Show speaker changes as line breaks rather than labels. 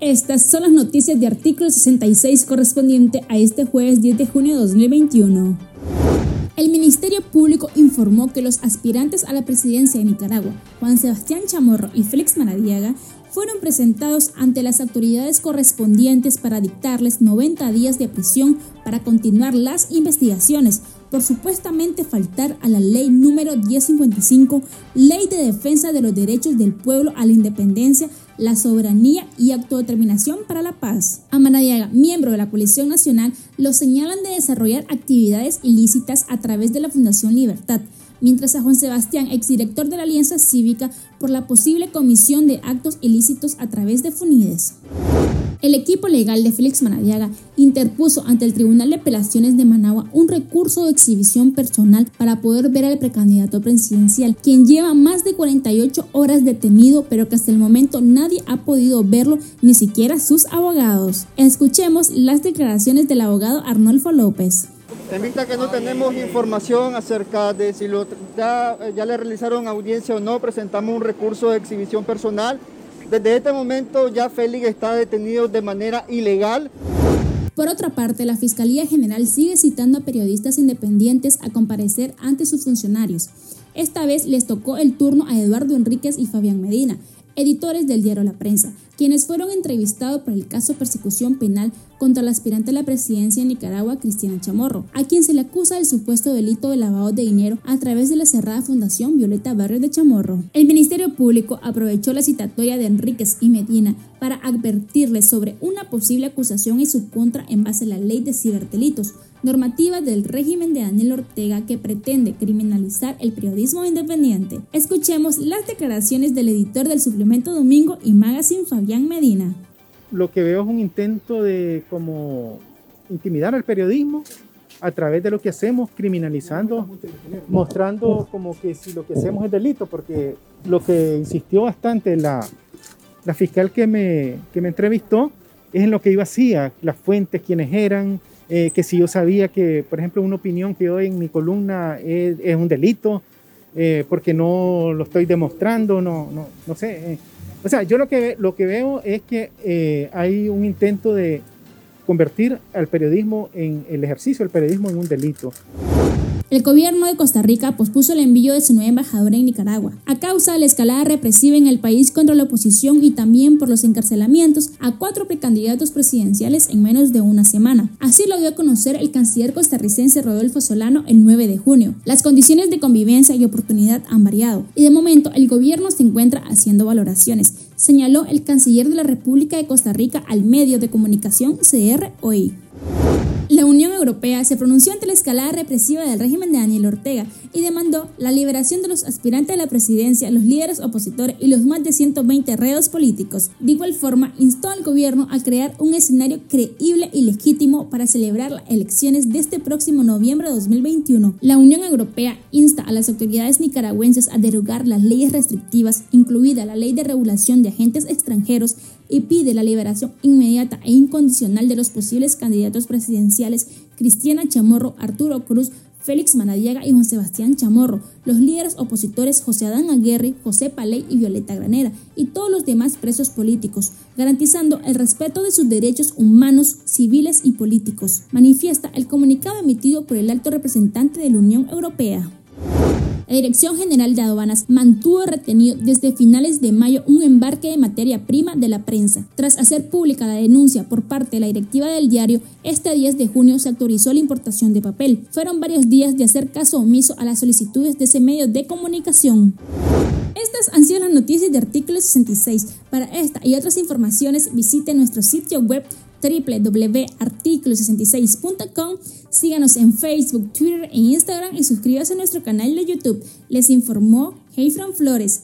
Estas son las noticias de artículo 66 correspondiente a este jueves 10 de junio de 2021. El Ministerio Público informó que los aspirantes a la presidencia de Nicaragua, Juan Sebastián Chamorro y Félix Maradiaga, fueron presentados ante las autoridades correspondientes para dictarles 90 días de prisión para continuar las investigaciones por supuestamente faltar a la ley número 1055, Ley de Defensa de los Derechos del Pueblo a la Independencia, la Soberanía y Autodeterminación para la Paz. A Maradiaga, miembro de la Coalición Nacional, lo señalan de desarrollar actividades ilícitas a través de la Fundación Libertad, mientras a Juan Sebastián, exdirector de la Alianza Cívica, por la posible comisión de actos ilícitos a través de FUNIDES. El equipo legal de Félix Manadiaga interpuso ante el Tribunal de Apelaciones de Managua un recurso de exhibición personal para poder ver al precandidato presidencial, quien lleva más de 48 horas detenido, pero que hasta el momento nadie ha podido verlo, ni siquiera sus abogados. Escuchemos las declaraciones del abogado Arnolfo López.
En vista que no tenemos información acerca de si ya, ya le realizaron audiencia o no, presentamos un recurso de exhibición personal desde este momento ya Félix está detenido de manera ilegal.
Por otra parte, la Fiscalía General sigue citando a periodistas independientes a comparecer ante sus funcionarios. Esta vez les tocó el turno a Eduardo Enríquez y Fabián Medina, editores del diario La Prensa, quienes fueron entrevistados por el caso persecución penal contra la aspirante a la presidencia de Nicaragua, Cristiana Chamorro, a quien se le acusa del supuesto delito de lavado de dinero a través de la cerrada Fundación Violeta Barrios de Chamorro. El Ministerio Público aprovechó la citatoria de Enríquez y Medina para advertirles sobre una posible acusación en su contra en base a la ley de ciberdelitos, normativa del régimen de Daniel Ortega que pretende criminalizar el periodismo independiente. Escuchemos las declaraciones del editor del suplemento Domingo y Magazine Fabián Medina.
Lo que veo es un intento de como intimidar al periodismo a través de lo que hacemos, criminalizando, mostrando como que si lo que hacemos es delito, porque lo que insistió bastante la, la fiscal que me, que me entrevistó es en lo que yo hacía, las fuentes, quiénes eran, eh, que si yo sabía que, por ejemplo, una opinión que doy en mi columna es, es un delito, eh, porque no lo estoy demostrando, no, no, no sé. Eh. O sea, yo lo que, lo que veo es que hay un intento de convertir al periodismo en el ejercicio del periodismo en un delito.
El gobierno de Costa Rica pospuso el envío de su nueva embajadora en Nicaragua, a causa de la escalada represiva en el país contra la oposición y también por los encarcelamientos a cuatro precandidatos presidenciales en menos de una semana. Así lo dio a conocer el canciller costarricense Rodolfo Solano el 9 de junio. Las condiciones de convivencia y oportunidad han variado y de momento el gobierno se encuentra haciendo valoraciones, señaló el canciller de la República de Costa Rica al medio de comunicación CR hoy. La Unión Europea se pronunció ante la escalada represiva del régimen de Daniel Ortega y demandó la liberación de los aspirantes a la presidencia, los líderes opositores y los más de 120 reos políticos. De igual forma, instó al gobierno a crear un escenario creíble y legítimo para celebrar las elecciones de este próximo noviembre de 2021. La Unión Europea insta a las autoridades nicaragüenses a derogar las leyes restrictivas, incluida la ley de regulación de agentes extranjeros, y pide la liberación inmediata e incondicional de los posibles candidatos presidenciales Cristiana Chamorro, Arturo Cruz, Félix Manadiaga y Juan Sebastián Chamorro, los líderes opositores José Adán Aguirre, José Paley y Violeta Granera, y todos los demás presos políticos, garantizando el respeto de sus derechos humanos, civiles y políticos, manifiesta el comunicado emitido por el alto representante de la Unión Europea. La Dirección General de Aduanas mantuvo retenido desde finales de mayo un embarque de materia prima de la prensa. Tras hacer pública la denuncia por parte de la directiva del diario, este 10 de junio se autorizó la importación de papel. Fueron varios días de hacer caso omiso a las solicitudes de ese medio de comunicación. Estas han sido las noticias de artículo 66. Para esta y otras informaciones visite nuestro sitio web www.articulo66.com. Síganos en Facebook, Twitter e Instagram y suscríbase a nuestro canal de YouTube. Les informó Heifran Flores.